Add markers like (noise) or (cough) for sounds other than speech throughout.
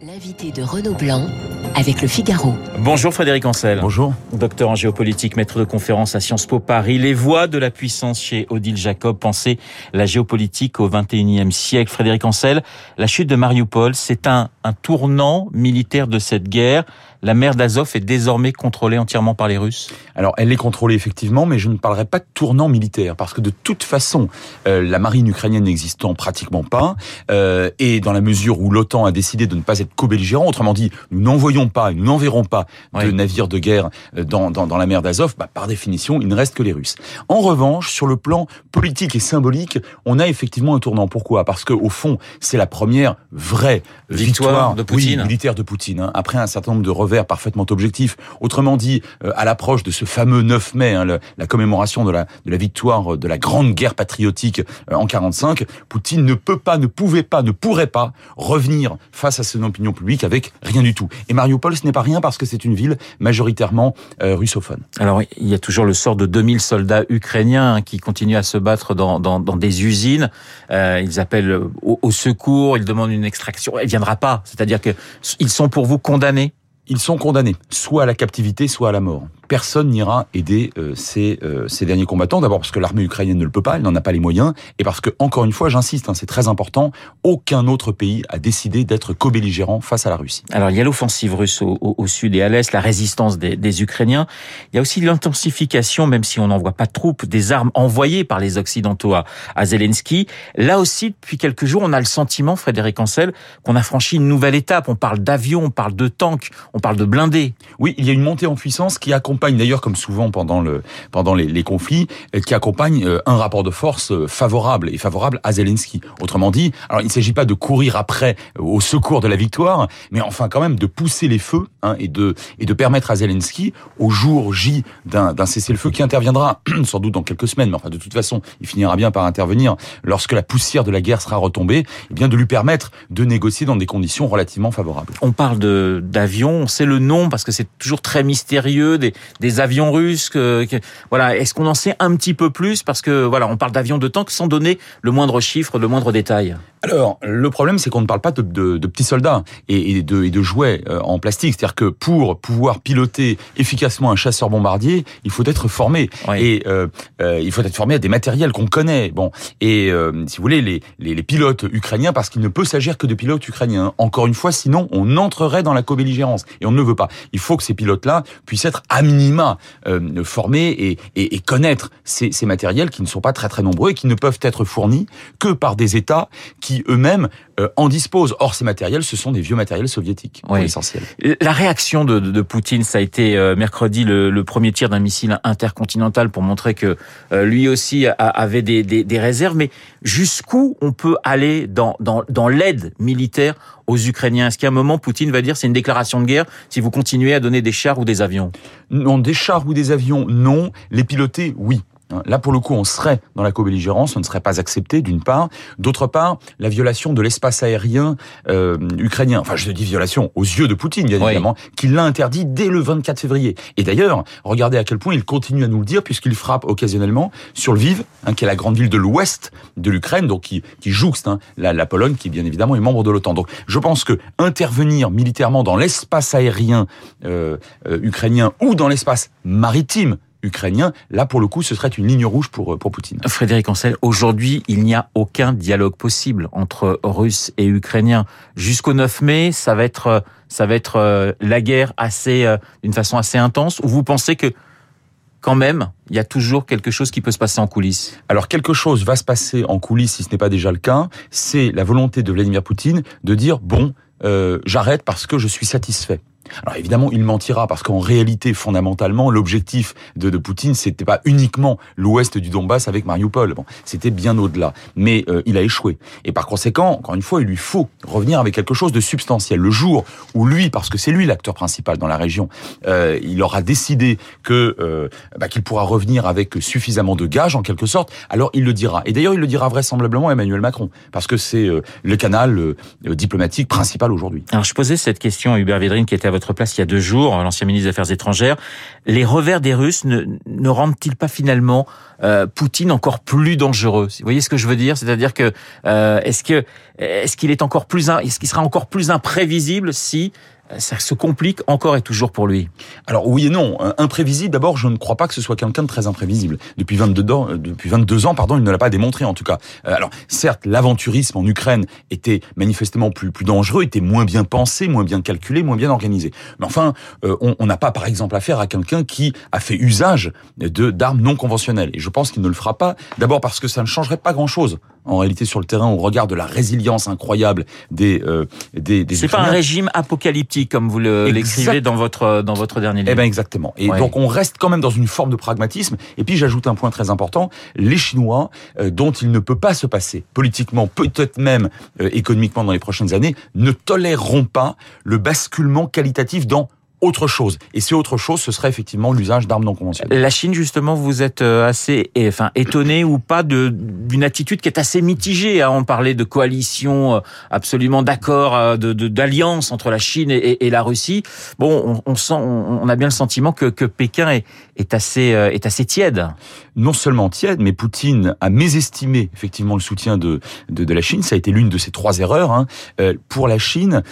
L'invité de Renaud Blanc avec le Figaro. Bonjour Frédéric Ancel. Bonjour. Docteur en géopolitique, maître de conférence à Sciences Po Paris. Les voies de la puissance chez Odile Jacob. Pensez la géopolitique au 21e siècle. Frédéric Ancel, la chute de Mariupol, c'est un, un tournant militaire de cette guerre. La mer d'Azov est désormais contrôlée entièrement par les Russes? Alors, elle est contrôlée effectivement, mais je ne parlerai pas de tournant militaire, parce que de toute façon, euh, la marine ukrainienne n'existant pratiquement pas, euh, et dans la mesure où l'OTAN a décidé de ne pas être co-belligérant, autrement dit, nous n'envoyons pas, nous n'enverrons pas de navires de guerre euh, dans, dans, dans la mer d'Azov, bah, par définition, il ne reste que les Russes. En revanche, sur le plan politique et symbolique, on a effectivement un tournant. Pourquoi? Parce que au fond, c'est la première vraie Victoire victoire, de Poutine. oui, militaire de Poutine, hein, après un certain nombre de revers parfaitement objectifs. Autrement dit, euh, à l'approche de ce fameux 9 mai, hein, la commémoration de la, victoire euh, de la grande guerre patriotique euh, en 45, Poutine ne peut pas, ne pouvait pas, ne pourrait pas revenir face à son opinion publique avec rien du tout. Et Mariupol, ce n'est pas rien parce que c'est une ville majoritairement russophone. Alors, il y a toujours le sort de 2000 soldats ukrainiens hein, qui continuent à se battre dans, des usines. Ils appellent au, au secours, ils demandent une extraction. Elle viendra pas. C'est-à-dire que ils sont pour vous condamnés. Ils sont condamnés, soit à la captivité, soit à la mort. Personne n'ira aider euh, ces, euh, ces derniers combattants. D'abord parce que l'armée ukrainienne ne le peut pas, elle n'en a pas les moyens, et parce que, encore une fois, j'insiste, hein, c'est très important, aucun autre pays a décidé d'être co-belligérant face à la Russie. Alors, il y a l'offensive russe au, au- au sud et à l'est, la résistance des, des Ukrainiens. Il y a aussi l'intensification, même si on n'envoie pas de troupes, des armes envoyées par les Occidentaux à, à Zelensky. Là aussi, depuis quelques jours, on a le sentiment, Frédéric Ancel, qu'on a franchi une nouvelle étape. On parle d'avions, on parle de tanks, on parle de blindés. Oui, il y a une montée en puissance qui accompagne, d'ailleurs, comme souvent pendant le pendant les, les conflits, euh, qui accompagne euh, un rapport de force euh, favorable et favorable à Zelensky. Autrement dit, alors il ne s'agit pas de courir après au secours de la victoire, mais enfin quand même de pousser les feux hein, et de et de permettre à Zelensky, au jour J d'un cessez-le-feu qui interviendra (clears throat) sans doute dans quelques semaines, mais enfin de toute façon, il finira bien par intervenir lorsque la poussière de la guerre sera retombée, eh bien de lui permettre de négocier dans des conditions relativement favorables. On parle d'avions, on sait le nom parce que c'est toujours très mystérieux des, des avions russes. Voilà, est-ce qu'on en sait un petit peu plus? Parce que voilà, on parle d'avions de tanks sans donner le moindre chiffre, le moindre détail. Alors, le problème, c'est qu'on ne parle pas de, de- de petits soldats et, et de, et de jouets euh, en plastique. C'est-à-dire que pour pouvoir piloter efficacement un chasseur bombardier, il faut être formé. Oui. Et euh, euh, il faut être formé à des matériels qu'on connaît. Bon, et euh, si vous voulez, les, les, les pilotes ukrainiens, parce qu'il ne peut s'agir que de pilotes ukrainiens. Encore une fois, sinon, on entrerait dans la co-belligérance. Et on ne le veut pas. Il faut que ces pilotes-là puissent être à minima euh, formés et, et, et connaître ces, ces matériels qui ne sont pas très très nombreux et qui ne peuvent être fournis que par des États qui eux-mêmes euh, en disposent. Or, ces matériels, ce sont des vieux matériels soviétiques, pour Oui. l'essentiel. La réaction de, de, de Poutine, ça a été euh, mercredi le, le premier tir d'un missile intercontinental pour montrer que euh, lui aussi a- avait des, des, des réserves. Mais jusqu'où on peut aller dans, dans, dans l'aide militaire aux Ukrainiens? Est-ce qu'à un moment, Poutine va dire c'est une déclaration de guerre si vous continuez à donner des chars ou des avions? Non, des chars ou des avions, non. Les piloter, oui. Là, pour le coup, on serait dans la co-belligérance, on ne serait pas accepté, d'une part. D'autre part, la violation de l'espace aérien euh, ukrainien. Enfin, je dis violation aux yeux de Poutine, bien Oui. évidemment, qui l'a interdit dès le 24 février. Et d'ailleurs, regardez à quel point il continue à nous le dire, puisqu'il frappe occasionnellement sur Lviv, hein, qui est la grande ville de l'ouest de l'Ukraine, donc qui, qui jouxte hein, la, la Pologne, qui bien évidemment est membre de l'OTAN. Donc, je pense que intervenir militairement dans l'espace aérien euh, euh, ukrainien ou dans l'espace maritime ukrainien, là pour le coup, ce serait une ligne rouge pour euh, pour Poutine. Frédéric Ancel, aujourd'hui, il n'y a aucun dialogue possible entre Russes et Ukrainiens. Jusqu'au 9 mai, ça va être, euh, ça va être euh, la guerre assez, d'une façon assez intense. Ou vous pensez que, quand même, il y a toujours quelque chose qui peut se passer en coulisses? Alors quelque chose va se passer en coulisses, si ce n'est pas déjà le cas. C'est la volonté de Vladimir Poutine de dire bon, euh, j'arrête parce que je suis satisfait. Alors évidemment, il mentira parce qu'en réalité, fondamentalement, l'objectif de, Poutine, c'était pas uniquement l'ouest du Donbass avec Mariupol. Bon, c'était bien au-delà. Mais euh, il a échoué. Et par conséquent, encore une fois, il lui faut revenir avec quelque chose de substantiel. Le jour où lui, parce que c'est lui l'acteur principal dans la région, euh, il aura décidé que euh, bah, qu'il pourra revenir avec suffisamment de gages, en quelque sorte, alors il le dira. Et d'ailleurs, il le dira vraisemblablement à Emmanuel Macron, parce que c'est euh, le canal euh, diplomatique principal aujourd'hui. Alors, je posais cette question à Hubert Védrine, qui était à votre votre place il y a deux jours, l'ancien ministre des Affaires étrangères. Les revers des Russes ne, rendent-ils pas finalement euh, Poutine encore plus dangereux? Vous voyez ce que je veux dire? C'est-à-dire que euh, est-ce que est-ce qu'il est encore plus est-ce qu'il sera encore plus imprévisible si ça se complique encore et toujours pour lui. Alors oui et non. Imprévisible, d'abord, je ne crois pas que ce soit quelqu'un de très imprévisible. Depuis 22 ans, euh, depuis 22 ans, pardon, il ne l'a pas démontré en tout cas. Euh, alors certes, l'aventurisme en Ukraine était manifestement plus plus dangereux, était moins bien pensé, moins bien calculé, moins bien organisé. Mais enfin, euh, on n'a pas par exemple affaire à quelqu'un qui a fait usage de d'armes non conventionnelles. Et je pense qu'il ne le fera pas. D'abord parce que ça ne changerait pas grand-chose en réalité sur le terrain au regard de la résilience incroyable des euh, des, des C'est pas un régime apocalyptique comme vous l'écrivez dans votre dans votre dernier livre. Eh ben exactement. Et donc on reste quand même dans une forme de pragmatisme. Et puis j'ajoute un point très important les Chinois, euh, dont il ne peut pas se passer politiquement, peut-être même euh, économiquement dans les prochaines années, ne toléreront pas le basculement qualitatif dans autre chose. Et c'est autre chose, ce serait effectivement l'usage d'armes non conventionnelles. La Chine, justement, vous êtes euh, assez, enfin, étonné ou pas de d'une attitude qui est assez mitigée. Hein. On parlait de coalition euh, absolument d'accord, euh, de d'alliance entre la Chine et, et, la Russie. Bon, on, on sent, on, a bien le sentiment que, que Pékin est, est assez est assez tiède. Non seulement tiède, mais Poutine a mésestimé effectivement le soutien de de, de la Chine. Ça a été l'une de ses trois erreurs. Hein. pour la Chine,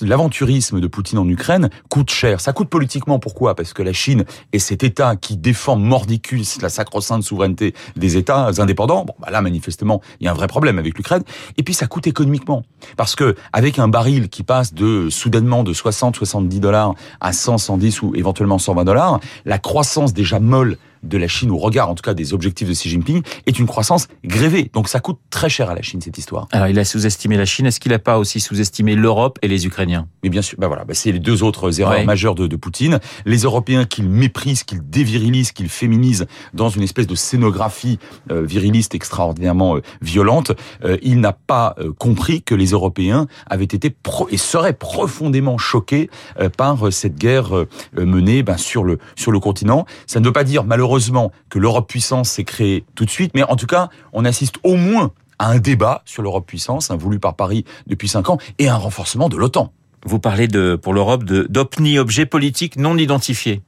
l'aventurisme de Poutine en Ukraine coûte cher ça coûte politiquement, pourquoi? Parce que la Chine est cet État qui défend mordicus la sacro-sainte souveraineté des États indépendants. Bon, bah là, manifestement, il y a un vrai problème avec l'Ukraine. Et puis, ça coûte économiquement. Parce que avec un baril qui passe de soudainement de 60, 70 dollars à 100, 110 ou éventuellement 120 dollars, la croissance déjà molle de la Chine, au regard en tout cas des objectifs de Xi Jinping, est une croissance grévée. Donc ça coûte très cher à la Chine, cette histoire. Alors il a sous-estimé la Chine, est-ce qu'il n'a pas aussi sous-estimé l'Europe et les Ukrainiens? Mais bien sûr, bah voilà, bah c'est les deux autres erreurs majeures de, de, Poutine. Les Européens qu'il méprise, qu'il dévirilise, qu'il féminise dans une espèce de scénographie euh, viriliste extraordinairement euh, violente, euh, il n'a pas compris que les Européens avaient été pro et seraient profondément choqués par cette guerre menée ben, sur le sur le continent. Ça ne veut pas dire malheureusement heureusement que l'Europe puissance s'est créée tout de suite, mais en tout cas, on assiste au moins à un débat sur l'Europe puissance, voulu par Paris depuis cinq ans, et un renforcement de l'OTAN. Vous parlez de, pour l'Europe d'OPNI, objet politique non identifié.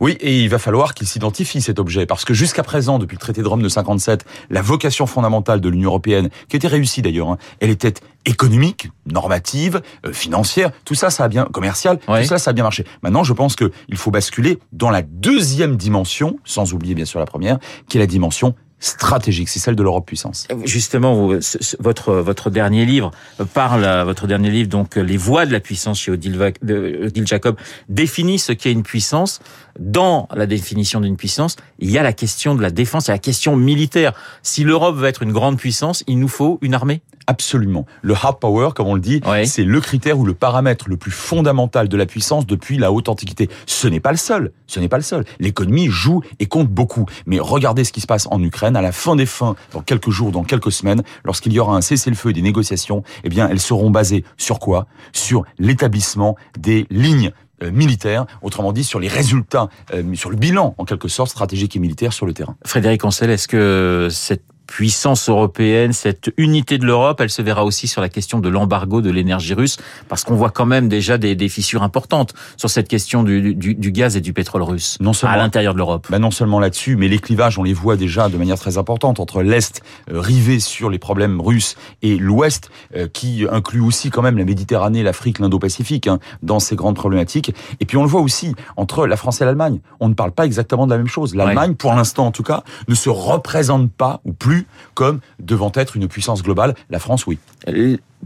Oui, et il va falloir qu'il s'identifie cet objet, parce que jusqu'à présent, depuis le traité de Rome de 57, la vocation fondamentale de l'Union européenne, qui était réussie d'ailleurs, hein, elle était économique, normative, euh, financière, tout ça, ça a bien commercial, tout ça, ça a bien marché. Maintenant, je pense qu'il faut basculer dans la deuxième dimension, sans oublier bien sûr la première, qui est la dimension stratégique, c'est celle de l'Europe puissance. Justement, votre votre dernier livre parle, votre dernier livre donc les voies de la puissance chez Odile, Odile Jacob définit ce qu'est une puissance. Dans la définition d'une puissance, il y a la question de la défense, et la question militaire. Si l'Europe veut être une grande puissance, il nous faut une armée. Absolument. Le hard power, comme on le dit, c'est le critère ou le paramètre le plus fondamental de la puissance depuis la haute antiquité. Ce n'est pas le seul. Ce n'est pas le seul. L'économie joue et compte beaucoup. Mais regardez ce qui se passe en Ukraine à la fin des fins, dans quelques jours, dans quelques semaines, lorsqu'il y aura un cessez-le-feu et des négociations. Eh bien, elles seront basées sur quoi? Sur l'établissement des lignes euh, militaires, autrement dit sur les résultats, euh, sur le bilan en quelque sorte stratégique et militaire sur le terrain. Frédéric Ancel, est-ce que cette puissance européenne, cette unité de l'Europe, elle se verra aussi sur la question de l'embargo de l'énergie russe, parce qu'on voit quand même déjà des, des, fissures importantes sur cette question du, du, du gaz et du pétrole russe non seulement, à l'intérieur de l'Europe. Ben non seulement là-dessus, mais les clivages, on les voit déjà de manière très importante entre l'Est euh, rivé sur les problèmes russes et l'Ouest, euh, qui inclut aussi quand même la Méditerranée, l'Afrique, l'Indo-Pacifique, hein, dans ces grandes problématiques. Et puis on le voit aussi entre la France et l'Allemagne. On ne parle pas exactement de la même chose. L'Allemagne, pour l'instant en tout cas, ne se représente pas ou plus comme devant être une puissance globale. La France, oui.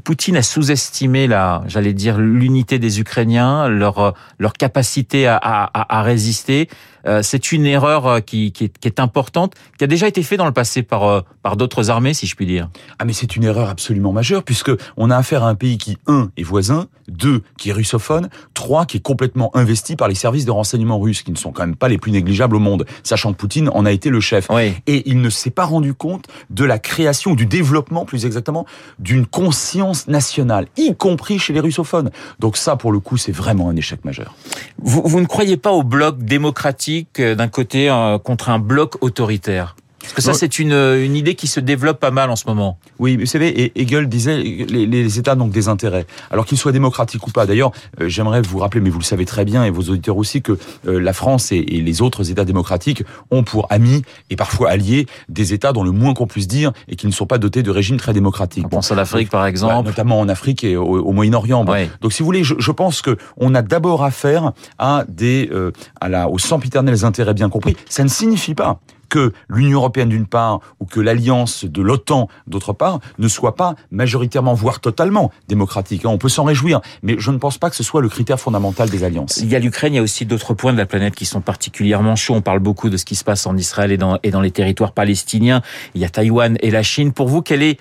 Poutine a sous-estimé la, j'allais dire, l'unité des Ukrainiens, leur leur capacité à, à, à résister. Euh, c'est une erreur euh, qui, qui, est, qui, est, importante, qui a déjà été faite dans le passé par euh, par d'autres armées, si je puis dire. Ah mais c'est une erreur absolument majeure puisque on a affaire à un pays qui un est voisin, deux qui est russophone, trois qui est complètement investi par les services de renseignement russes, qui ne sont quand même pas les plus négligeables au monde, sachant que Poutine en a été le chef. Et il ne s'est pas rendu compte de la création, du développement, plus exactement, d'une conscience nationale, y compris chez les russophones. Donc ça, pour le coup, c'est vraiment un échec majeur. Vous, ne croyez pas au bloc démocratique euh, d'un côté euh, contre un bloc autoritaire? Parce que ça, c'est une, une idée qui se développe pas mal en ce moment. Oui, vous savez, Hegel disait les, les États n'ont que des intérêts, alors qu'ils soient démocratiques ou pas. D'ailleurs, euh, j'aimerais vous rappeler, mais vous le savez très bien, et vos auditeurs aussi, que euh, la France et, et, les autres États démocratiques ont pour amis et parfois alliés des États dont le moins qu'on puisse dire et qui ne sont pas dotés de régimes très démocratiques. On pense à l'Afrique, par exemple. Ouais, notamment en Afrique et au, au Moyen-Orient. Ouais. Donc, si vous voulez, je, je pense que on a d'abord affaire à des euh, à la aux sempiternels intérêts bien compris. Ça ne signifie pas que l'Union européenne d'une part ou que l'alliance de l'OTAN d'autre part ne soit pas majoritairement, voire totalement démocratique. On peut s'en réjouir, mais je ne pense pas que ce soit le critère fondamental des alliances. Il y a l'Ukraine, il y a aussi d'autres points de la planète qui sont particulièrement chauds. On parle beaucoup de ce qui se passe en Israël et dans, et dans les territoires palestiniens. Il y a Taïwan et la Chine. Pour vous, quel est,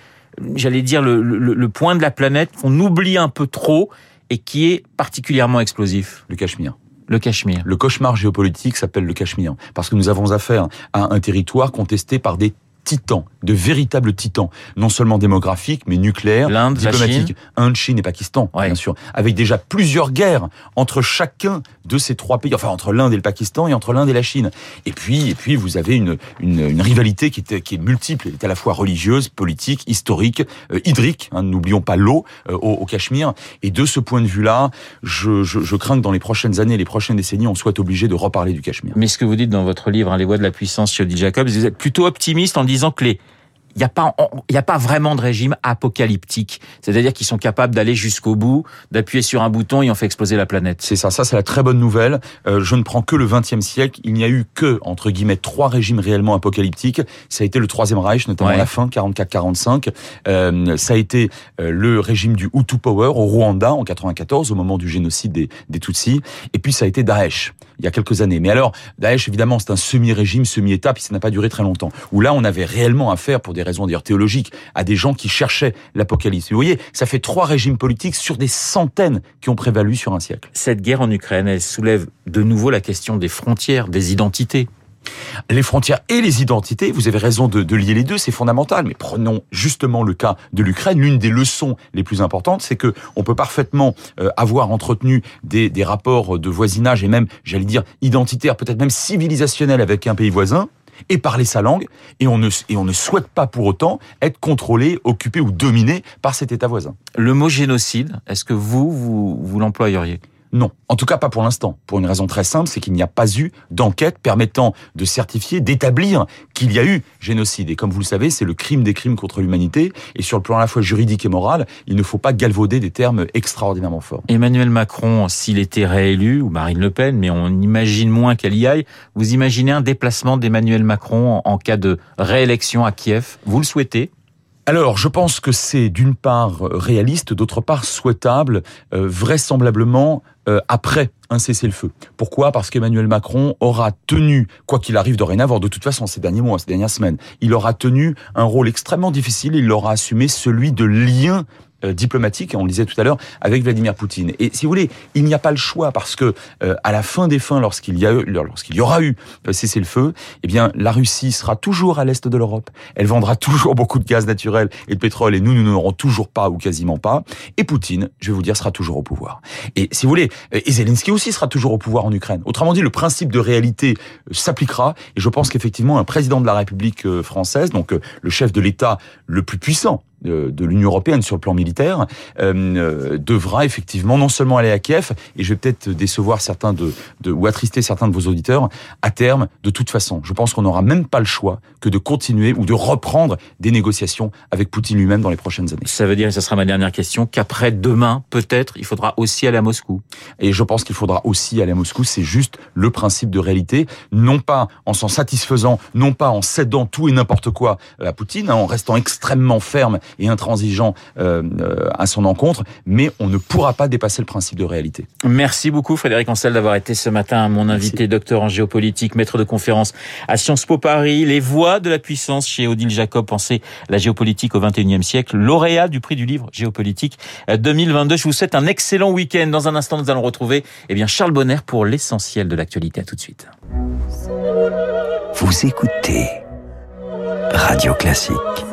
j'allais dire, le, le, le point de la planète qu'on oublie un peu trop et qui est particulièrement explosif? Le Cachemire. Le Cachemire. Le cauchemar géopolitique s'appelle le Cachemire, parce que nous avons affaire à un territoire contesté par des titans, de véritables titans, non seulement démographiques, mais nucléaires, L'Inde, diplomatiques. Inde, Chine et Pakistan, ouais. bien sûr, avec déjà plusieurs guerres entre chacun de ces trois pays, enfin entre l'Inde et le Pakistan et entre l'Inde et la Chine. Et puis, et puis vous avez une, une, une rivalité qui est, qui est multiple, elle est à la fois religieuse, politique, historique, euh, hydrique. Hein, N'oublions pas l'eau euh, au, au, Cachemire. Et de ce point de vue-là, je, je, je, crains que dans les prochaines années, les prochaines décennies, on soit obligé de reparler du Cachemire. Mais ce que vous dites dans votre livre, hein, Les voies de la puissance, Odile Jacobs, vous êtes plutôt optimiste en disant que les il n'y a pas, il a pas vraiment de régime apocalyptique. C'est-à-dire qu'ils sont capables d'aller jusqu'au bout, d'appuyer sur un bouton et on fait exploser la planète. C'est ça. Ça, c'est la très bonne nouvelle. Euh, je ne prends que le XXe siècle. Il n'y a eu que, entre guillemets, trois régimes réellement apocalyptiques. Ça a été le Troisième Reich, notamment Ouais. à la fin, 44-45. Euh, ça a été euh, le régime du Hutu Power au Rwanda en 94, au moment du génocide des, des Tutsis. Et puis, ça a été Daesh, il y a quelques années. Mais alors, Daesh, évidemment, c'est un semi-régime, semi-état, puis ça n'a pas duré très longtemps. Où là, on avait réellement affaire, pour des raisons d'ailleurs théologiques, à des gens qui cherchaient l'apocalypse. Vous voyez, ça fait trois régimes politiques sur des centaines qui ont prévalu sur un siècle. Cette guerre en Ukraine, elle soulève de nouveau la question des frontières, des identités. Les frontières et les identités, vous avez raison de, de lier les deux, c'est fondamental. Mais prenons justement le cas de l'Ukraine. L'une des leçons les plus importantes, c'est que on peut parfaitement euh, avoir entretenu des, des rapports de voisinage et même, j'allais dire, identitaires, peut-être même civilisationnels avec un pays voisin et parler sa langue, et on, ne, et souhaite pas pour autant être contrôlé, occupé ou dominé par cet État voisin. Le mot génocide, est-ce que vous, vous, vous l'employeriez? Non, en tout cas pas pour l'instant, pour une raison très simple, c'est qu'il n'y a pas eu d'enquête permettant de certifier, d'établir qu'il y a eu génocide. Et comme vous le savez, c'est le crime des crimes contre l'humanité, et sur le plan à la fois juridique et moral, il ne faut pas galvauder des termes extraordinairement forts. Emmanuel Macron, s'il était réélu, ou Marine Le Pen, mais on imagine moins qu'elle y aille, vous imaginez un déplacement d'Emmanuel Macron en cas de réélection à Kiev? Vous le souhaitez? Alors, je pense que c'est d'une part réaliste, d'autre part souhaitable, euh, vraisemblablement euh, après un cessez-le-feu. Pourquoi? Parce qu'Emmanuel Macron aura tenu, quoi qu'il arrive dorénavant, de toute façon, ces derniers mois, ces dernières semaines, il aura tenu un rôle extrêmement difficile, il aura assumé celui de lien diplomatique, on le disait tout à l'heure, avec Vladimir Poutine. Et si vous voulez, il n'y a pas le choix parce que euh, à la fin des fins, lorsqu'il y a eu, lorsqu'il y aura eu euh, cessé le feu, eh bien la Russie sera toujours à l'est de l'Europe. Elle vendra (laughs) toujours beaucoup de gaz naturel et de pétrole, et nous, nous n'aurons toujours pas ou quasiment pas. Et Poutine, je vais vous dire, sera toujours au pouvoir. Et si vous voulez, et Zelensky aussi sera toujours au pouvoir en Ukraine. Autrement dit, le principe de réalité s'appliquera. Et je pense qu'effectivement, un président de la République française, donc le chef de l'État le plus puissant de l'Union européenne sur le plan militaire euh, devra effectivement non seulement aller à Kiev et je vais peut-être décevoir certains de, de ou attrister certains de vos auditeurs à terme de toute façon je pense qu'on n'aura même pas le choix que de continuer ou de reprendre des négociations avec Poutine lui-même dans les prochaines années. Ça veut dire et ce sera ma dernière question qu'après demain peut-être il faudra aussi aller à Moscou? Et je pense qu'il faudra aussi aller à Moscou, c'est juste le principe de réalité, non pas en s'en satisfaisant, non pas en cédant tout et n'importe quoi à Poutine, hein, en restant extrêmement ferme et intransigeant euh, à son encontre, mais on ne pourra pas dépasser le principe de réalité. Merci beaucoup Frédéric Ancel d'avoir été ce matin mon invité, Merci. docteur en géopolitique, maître de conférence à Sciences Po Paris, les voies de la puissance chez Odile Jacob, pensez la géopolitique au XXIe siècle, lauréat du prix du livre géopolitique 2022. Je vous souhaite un excellent week-end. Dans un instant, nous allons retrouver eh bien, Charles Bonner pour l'essentiel de l'actualité. À tout de suite. Vous écoutez Radio Classique.